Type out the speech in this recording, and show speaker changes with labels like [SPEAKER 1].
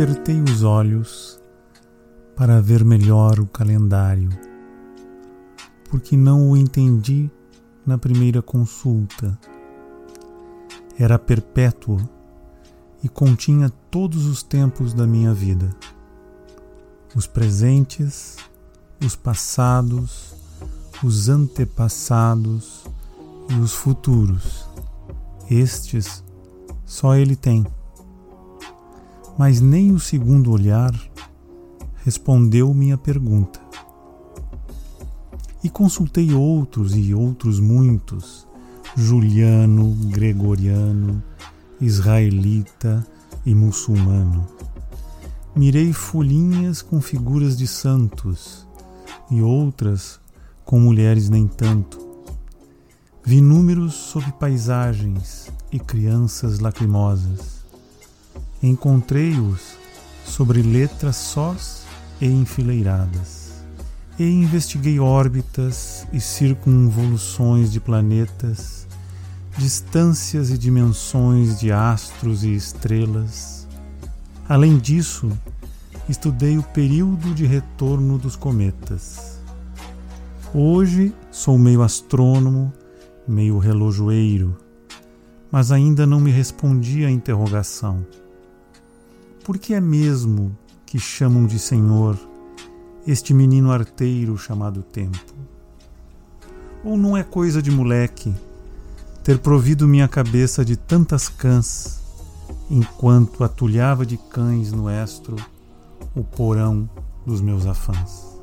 [SPEAKER 1] apertei os olhos para ver melhor o calendário, porque não o entendi na primeira consulta. Era perpétuo e continha todos os tempos da minha vida: os presentes, os passados, os antepassados e os futuros. Estes só ele tem. Mas nem o segundo olhar respondeu minha pergunta. E consultei outros e outros muitos, Juliano, Gregoriano, israelita e muçulmano. Mirei folhinhas com figuras de santos e outras com mulheres nem tanto. Vi números sobre paisagens e crianças lacrimosas. Encontrei-os sobre letras sós e enfileiradas. E investiguei órbitas e circunvoluções de planetas, distâncias e dimensões de astros e estrelas. Além disso, estudei o período de retorno dos cometas Hoje sou meio astrônomo, meio relojoeiro, mas ainda não me respondi à interrogação. Por que é mesmo que chamam de Senhor este menino arteiro chamado Tempo? Ou não é coisa de moleque ter provido minha cabeça de tantas cãs, enquanto atulhava de cães no estro o porão dos meus afãs?